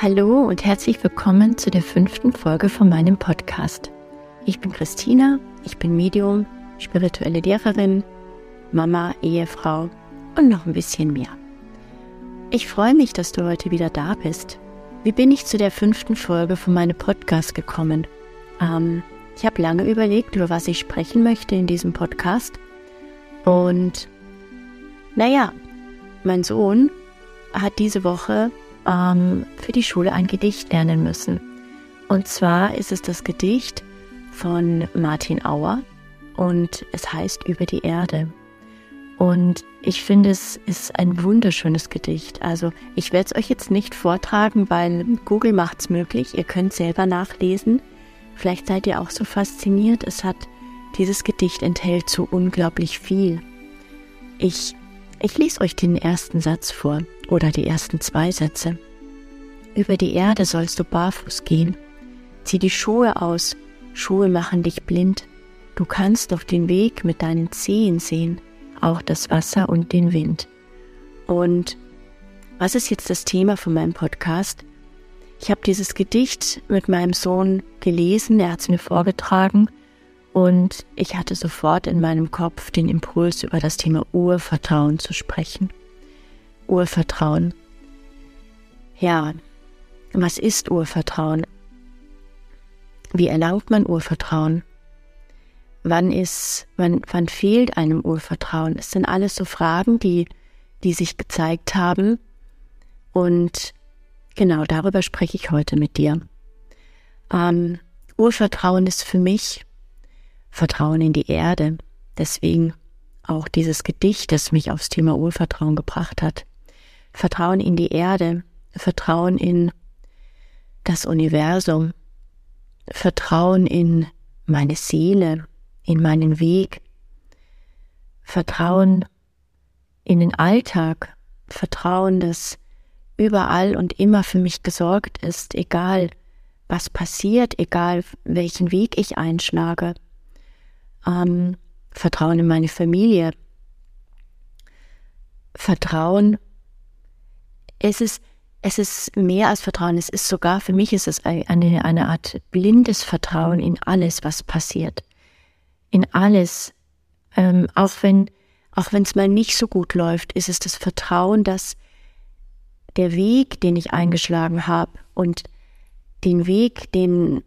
Hallo und herzlich willkommen zu der fünften Folge von meinem Podcast. Ich bin Christina, ich bin Medium, spirituelle Lehrerin, Mama, Ehefrau und noch ein bisschen mehr. Ich freue mich, dass du heute wieder da bist. Wie bin ich zu der fünften Folge von meinem Podcast gekommen? Ähm, ich habe lange überlegt, über was ich sprechen möchte in diesem Podcast. Und naja, mein Sohn hat diese Woche ähm, für die Schule ein Gedicht lernen müssen. Und zwar ist es das Gedicht von Martin Auer und es heißt Über die Erde. Und ich finde, es ist ein wunderschönes Gedicht. Also ich werde es euch jetzt nicht vortragen, weil Google macht es möglich. Ihr könnt selber nachlesen. Vielleicht seid ihr auch so fasziniert. Es hat, dieses Gedicht enthält so unglaublich viel. Ich, ich lese euch den ersten Satz vor oder die ersten zwei Sätze. Über die Erde sollst du barfuß gehen. Zieh die Schuhe aus, Schuhe machen dich blind. Du kannst auf den Weg mit deinen Zehen sehen, auch das Wasser und den Wind. Und was ist jetzt das Thema von meinem Podcast? Ich habe dieses Gedicht mit meinem Sohn gelesen, er hat es mir vorgetragen und ich hatte sofort in meinem Kopf den Impuls, über das Thema Urvertrauen zu sprechen. Urvertrauen. Ja, was ist Urvertrauen? Wie erlangt man Urvertrauen? Wann ist, wann, wann fehlt einem Urvertrauen? Es sind alles so Fragen, die, die sich gezeigt haben. Und genau darüber spreche ich heute mit dir. Ähm, Urvertrauen ist für mich Vertrauen in die Erde. Deswegen auch dieses Gedicht, das mich aufs Thema Urvertrauen gebracht hat. Vertrauen in die Erde, Vertrauen in das Universum, Vertrauen in meine Seele, in meinen Weg, Vertrauen in den Alltag, Vertrauen, dass überall und immer für mich gesorgt ist, egal was passiert, egal welchen Weg ich einschlage. Ähm, Vertrauen in meine Familie. Vertrauen. Es ist es ist mehr als Vertrauen, es ist sogar, für mich ist es eine, eine Art blindes Vertrauen in alles, was passiert. In alles, ähm, auch wenn auch wenn es mal nicht so gut läuft, ist es das Vertrauen, dass der Weg, den ich eingeschlagen habe und den Weg, den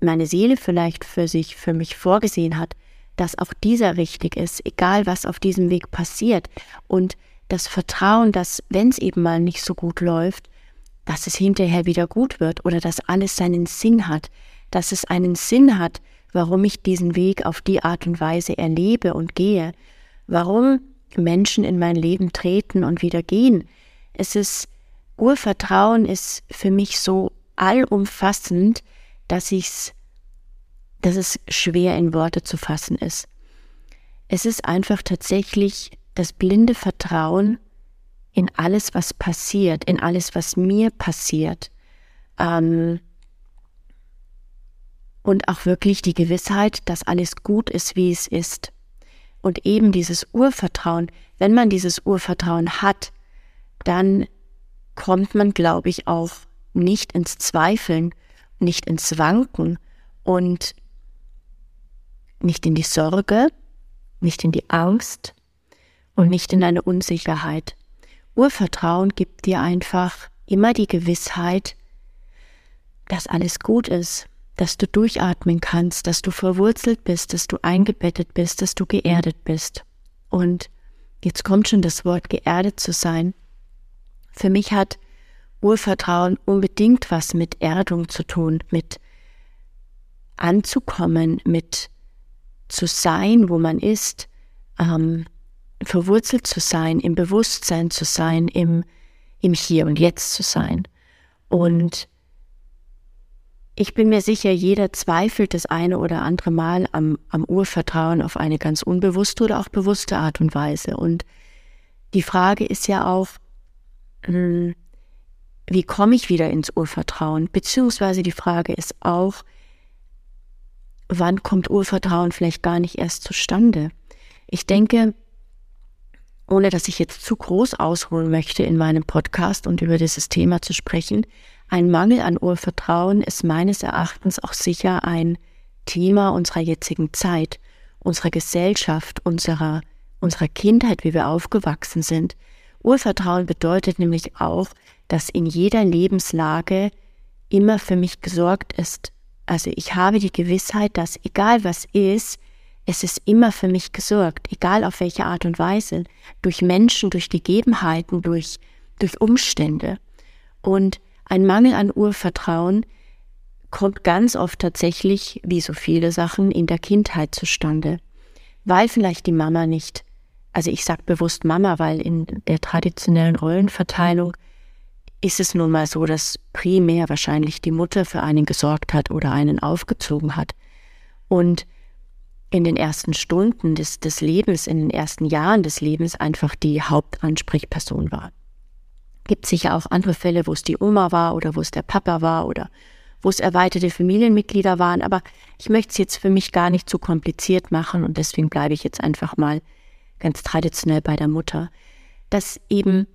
meine Seele vielleicht für sich, für mich vorgesehen hat, dass auch dieser richtig ist, egal was auf diesem Weg passiert. Und das Vertrauen, dass wenn es eben mal nicht so gut läuft, dass es hinterher wieder gut wird oder dass alles seinen Sinn hat, dass es einen Sinn hat, warum ich diesen Weg auf die Art und Weise erlebe und gehe, warum Menschen in mein Leben treten und wieder gehen. Es ist, Urvertrauen ist für mich so allumfassend, dass ich's, dass es schwer in Worte zu fassen ist. Es ist einfach tatsächlich das blinde Vertrauen in alles, was passiert, in alles, was mir passiert. Ähm, und auch wirklich die Gewissheit, dass alles gut ist, wie es ist. Und eben dieses Urvertrauen, wenn man dieses Urvertrauen hat, dann kommt man, glaube ich, auch nicht ins Zweifeln, nicht ins Wanken und nicht in die Sorge, nicht in die Angst, und nicht in eine Unsicherheit. Urvertrauen gibt dir einfach immer die Gewissheit, dass alles gut ist, dass du durchatmen kannst, dass du verwurzelt bist, dass du eingebettet bist, dass du geerdet bist. Und jetzt kommt schon das Wort geerdet zu sein. Für mich hat Urvertrauen unbedingt was mit Erdung zu tun, mit anzukommen, mit zu sein, wo man ist, ähm, verwurzelt zu sein, im Bewusstsein zu sein, im, im Hier und Jetzt zu sein. Und ich bin mir sicher, jeder zweifelt das eine oder andere Mal am, am Urvertrauen auf eine ganz unbewusste oder auch bewusste Art und Weise. Und die Frage ist ja auch, hm, wie komme ich wieder ins Urvertrauen? Beziehungsweise die Frage ist auch, wann kommt Urvertrauen vielleicht gar nicht erst zustande? Ich denke, ohne dass ich jetzt zu groß ausholen möchte in meinem Podcast und über dieses Thema zu sprechen, ein Mangel an Urvertrauen ist meines Erachtens auch sicher ein Thema unserer jetzigen Zeit, unserer Gesellschaft, unserer, unserer Kindheit, wie wir aufgewachsen sind. Urvertrauen bedeutet nämlich auch, dass in jeder Lebenslage immer für mich gesorgt ist. Also ich habe die Gewissheit, dass egal was ist, es ist immer für mich gesorgt, egal auf welche Art und Weise, durch Menschen, durch Gegebenheiten, durch, durch Umstände. Und ein Mangel an Urvertrauen kommt ganz oft tatsächlich, wie so viele Sachen, in der Kindheit zustande, weil vielleicht die Mama nicht, also ich sage bewusst Mama, weil in der traditionellen Rollenverteilung ist es nun mal so, dass primär wahrscheinlich die Mutter für einen gesorgt hat oder einen aufgezogen hat. Und in den ersten Stunden des, des Lebens, in den ersten Jahren des Lebens einfach die Hauptansprechperson war. Gibt sicher auch andere Fälle, wo es die Oma war oder wo es der Papa war oder wo es erweiterte Familienmitglieder waren, aber ich möchte es jetzt für mich gar nicht zu kompliziert machen und deswegen bleibe ich jetzt einfach mal ganz traditionell bei der Mutter, dass eben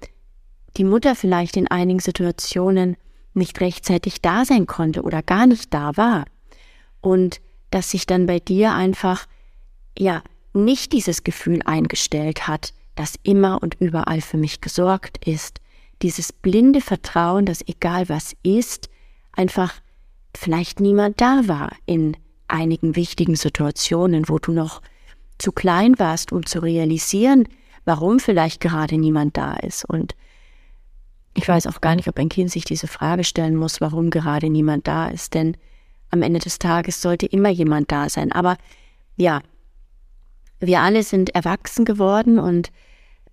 die Mutter vielleicht in einigen Situationen nicht rechtzeitig da sein konnte oder gar nicht da war und dass sich dann bei dir einfach, ja, nicht dieses Gefühl eingestellt hat, dass immer und überall für mich gesorgt ist. Dieses blinde Vertrauen, dass egal was ist, einfach vielleicht niemand da war in einigen wichtigen Situationen, wo du noch zu klein warst, um zu realisieren, warum vielleicht gerade niemand da ist. Und ich weiß auch gar nicht, ob ein Kind sich diese Frage stellen muss, warum gerade niemand da ist, denn am Ende des Tages sollte immer jemand da sein. Aber ja, wir alle sind erwachsen geworden und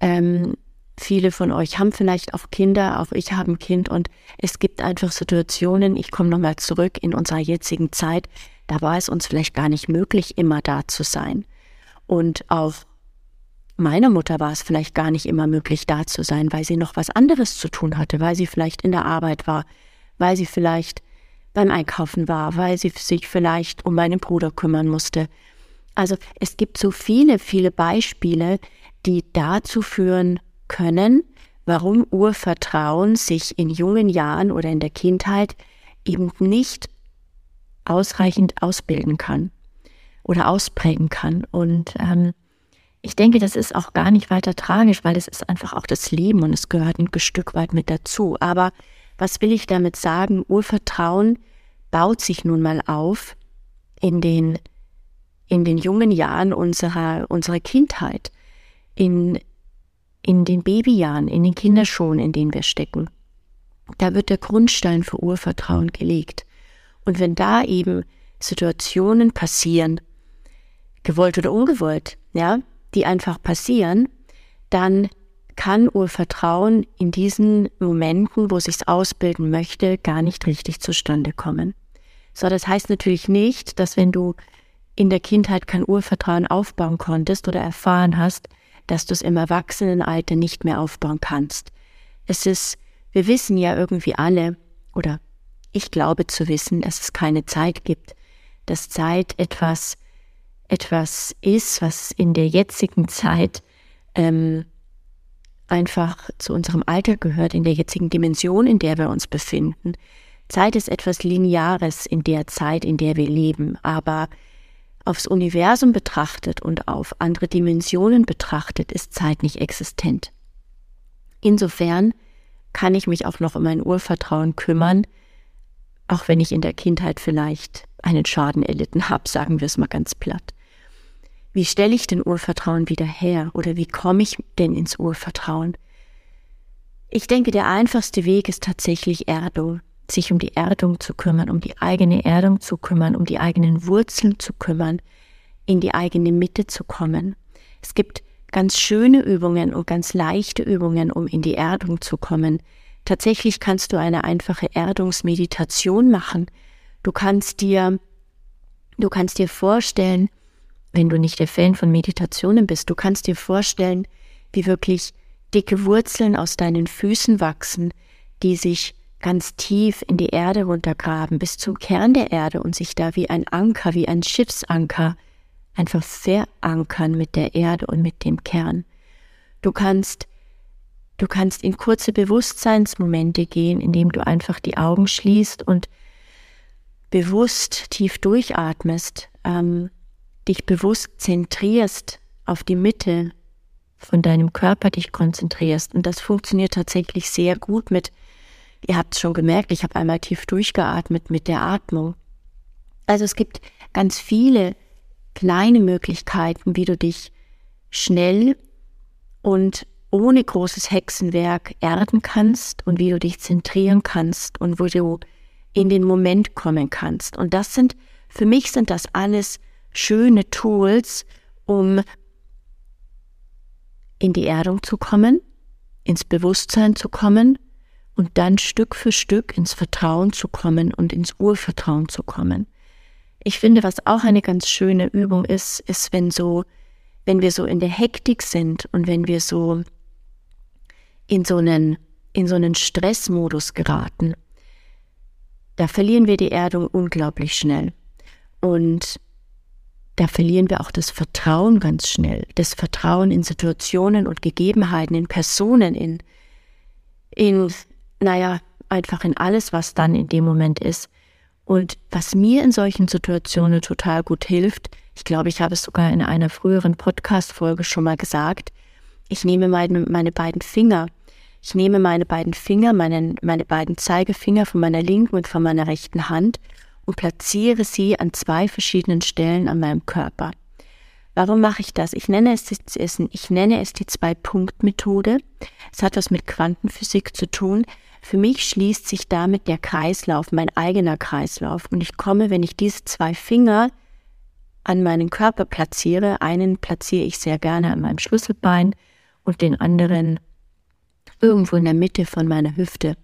ähm, viele von euch haben vielleicht auch Kinder, auch ich habe ein Kind und es gibt einfach Situationen, ich komme nochmal zurück in unserer jetzigen Zeit, da war es uns vielleicht gar nicht möglich, immer da zu sein. Und auch meiner Mutter war es vielleicht gar nicht immer möglich, da zu sein, weil sie noch was anderes zu tun hatte, weil sie vielleicht in der Arbeit war, weil sie vielleicht beim Einkaufen war, weil sie sich vielleicht um meinen Bruder kümmern musste. Also es gibt so viele, viele Beispiele, die dazu führen können, warum Urvertrauen sich in jungen Jahren oder in der Kindheit eben nicht ausreichend ausbilden kann oder ausprägen kann. Und ähm, ich denke, das ist auch gar nicht weiter tragisch, weil es ist einfach auch das Leben und es gehört ein Stück weit mit dazu. Aber was will ich damit sagen? Urvertrauen baut sich nun mal auf in den, in den jungen Jahren unserer, unserer Kindheit, in, in den Babyjahren, in den Kinderschuhen, in denen wir stecken. Da wird der Grundstein für Urvertrauen gelegt. Und wenn da eben Situationen passieren, gewollt oder ungewollt, ja, die einfach passieren, dann kann Urvertrauen in diesen Momenten, wo sich's ausbilden möchte, gar nicht richtig zustande kommen. So, das heißt natürlich nicht, dass wenn du in der Kindheit kein Urvertrauen aufbauen konntest oder erfahren hast, dass du es im Erwachsenenalter nicht mehr aufbauen kannst. Es ist, wir wissen ja irgendwie alle, oder ich glaube zu wissen, dass es keine Zeit gibt, dass Zeit etwas, etwas ist, was in der jetzigen Zeit ähm, einfach zu unserem Alter gehört, in der jetzigen Dimension, in der wir uns befinden. Zeit ist etwas Lineares in der Zeit, in der wir leben, aber aufs Universum betrachtet und auf andere Dimensionen betrachtet ist Zeit nicht existent. Insofern kann ich mich auch noch um mein Urvertrauen kümmern, auch wenn ich in der Kindheit vielleicht einen Schaden erlitten habe, sagen wir es mal ganz platt. Wie stelle ich denn Urvertrauen wieder her oder wie komme ich denn ins Urvertrauen? Ich denke, der einfachste Weg ist tatsächlich Erdung, sich um die Erdung zu kümmern, um die eigene Erdung zu kümmern, um die eigenen Wurzeln zu kümmern, in die eigene Mitte zu kommen. Es gibt ganz schöne Übungen und ganz leichte Übungen, um in die Erdung zu kommen. Tatsächlich kannst du eine einfache Erdungsmeditation machen. Du kannst dir, du kannst dir vorstellen, wenn du nicht der Fan von Meditationen bist, du kannst dir vorstellen, wie wirklich dicke Wurzeln aus deinen Füßen wachsen, die sich ganz tief in die Erde runtergraben, bis zum Kern der Erde und sich da wie ein Anker, wie ein Schiffsanker einfach verankern mit der Erde und mit dem Kern. Du kannst, du kannst in kurze Bewusstseinsmomente gehen, indem du einfach die Augen schließt und bewusst tief durchatmest, ähm, dich bewusst zentrierst auf die Mitte von deinem Körper, dich konzentrierst. Und das funktioniert tatsächlich sehr gut mit, ihr habt es schon gemerkt, ich habe einmal tief durchgeatmet mit der Atmung. Also es gibt ganz viele kleine Möglichkeiten, wie du dich schnell und ohne großes Hexenwerk erden kannst und wie du dich zentrieren kannst und wo du in den Moment kommen kannst. Und das sind, für mich sind das alles schöne Tools, um in die Erdung zu kommen, ins Bewusstsein zu kommen und dann Stück für Stück ins Vertrauen zu kommen und ins Urvertrauen zu kommen. Ich finde, was auch eine ganz schöne Übung ist, ist, wenn so, wenn wir so in der Hektik sind und wenn wir so in so einen, in so einen Stressmodus geraten, da verlieren wir die Erdung unglaublich schnell. Und da verlieren wir auch das Vertrauen ganz schnell. Das Vertrauen in Situationen und Gegebenheiten, in Personen, in, in, naja, einfach in alles, was dann in dem Moment ist. Und was mir in solchen Situationen total gut hilft, ich glaube, ich habe es sogar in einer früheren Podcast-Folge schon mal gesagt, ich nehme meine, meine beiden Finger ich nehme meine beiden Finger, meine, meine beiden Zeigefinger von meiner linken und von meiner rechten Hand und platziere sie an zwei verschiedenen Stellen an meinem Körper. Warum mache ich das? Ich nenne es, ich nenne es die Zwei-Punkt-Methode. Es hat was mit Quantenphysik zu tun. Für mich schließt sich damit der Kreislauf, mein eigener Kreislauf. Und ich komme, wenn ich diese zwei Finger an meinen Körper platziere, einen platziere ich sehr gerne an meinem Schlüsselbein und den anderen irgendwo in der Mitte von meiner Hüfte.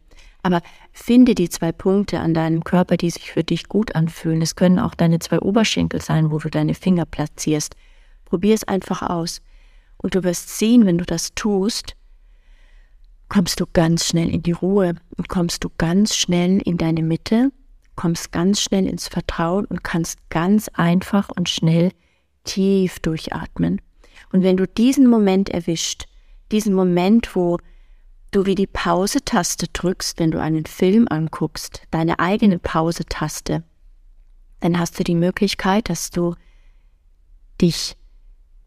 Aber finde die zwei Punkte an deinem Körper, die sich für dich gut anfühlen. Es können auch deine zwei Oberschenkel sein, wo du deine Finger platzierst. Probier es einfach aus. Und du wirst sehen, wenn du das tust, kommst du ganz schnell in die Ruhe und kommst du ganz schnell in deine Mitte, kommst ganz schnell ins Vertrauen und kannst ganz einfach und schnell tief durchatmen. Und wenn du diesen Moment erwischt, diesen Moment, wo du wie die Pause-Taste drückst, wenn du einen Film anguckst, deine eigene Pause-Taste, dann hast du die Möglichkeit, dass du dich,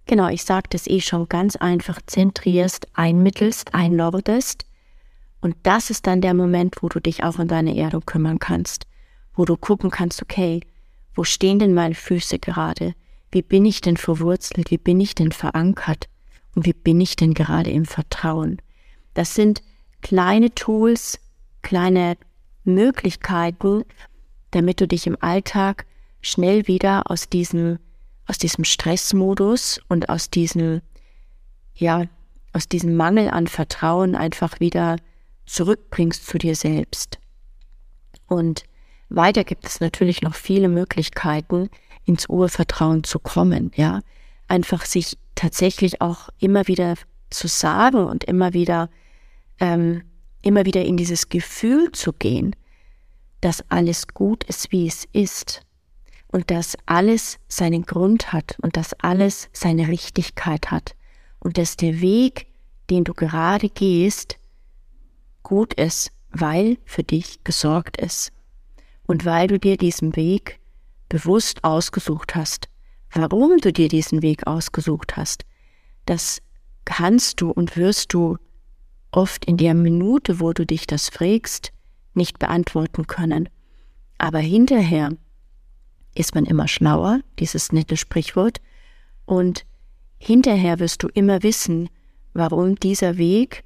genau, ich sagte es eh schon, ganz einfach zentrierst, einmittelst, einlordest. Und das ist dann der Moment, wo du dich auch um deine Erdung kümmern kannst, wo du gucken kannst, okay, wo stehen denn meine Füße gerade? Wie bin ich denn verwurzelt? Wie bin ich denn verankert? Und wie bin ich denn gerade im Vertrauen? Das sind kleine Tools, kleine Möglichkeiten, damit du dich im Alltag schnell wieder aus diesem, aus diesem Stressmodus und aus diesem, ja, aus diesem Mangel an Vertrauen einfach wieder zurückbringst zu dir selbst. Und weiter gibt es natürlich noch viele Möglichkeiten, ins Urvertrauen zu kommen, ja. Einfach sich tatsächlich auch immer wieder zu sagen und immer wieder ähm, immer wieder in dieses Gefühl zu gehen, dass alles gut ist, wie es ist und dass alles seinen Grund hat und dass alles seine Richtigkeit hat und dass der Weg, den du gerade gehst, gut ist, weil für dich gesorgt ist und weil du dir diesen Weg bewusst ausgesucht hast. Warum du dir diesen Weg ausgesucht hast, das kannst du und wirst du oft in der Minute, wo du dich das fragst, nicht beantworten können. Aber hinterher ist man immer schlauer, dieses nette Sprichwort, und hinterher wirst du immer wissen, warum dieser Weg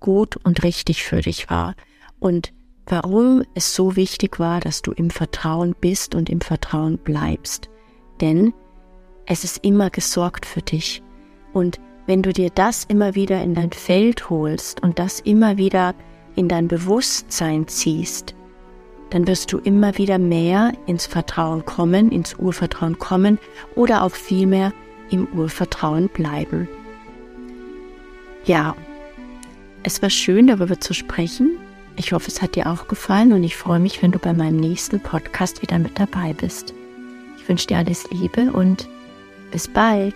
gut und richtig für dich war und warum es so wichtig war, dass du im Vertrauen bist und im Vertrauen bleibst. Denn es ist immer gesorgt für dich und wenn du dir das immer wieder in dein Feld holst und das immer wieder in dein Bewusstsein ziehst, dann wirst du immer wieder mehr ins Vertrauen kommen, ins Urvertrauen kommen oder auch vielmehr im Urvertrauen bleiben. Ja, es war schön darüber zu sprechen. Ich hoffe, es hat dir auch gefallen und ich freue mich, wenn du bei meinem nächsten Podcast wieder mit dabei bist. Ich wünsche dir alles Liebe und bis bald.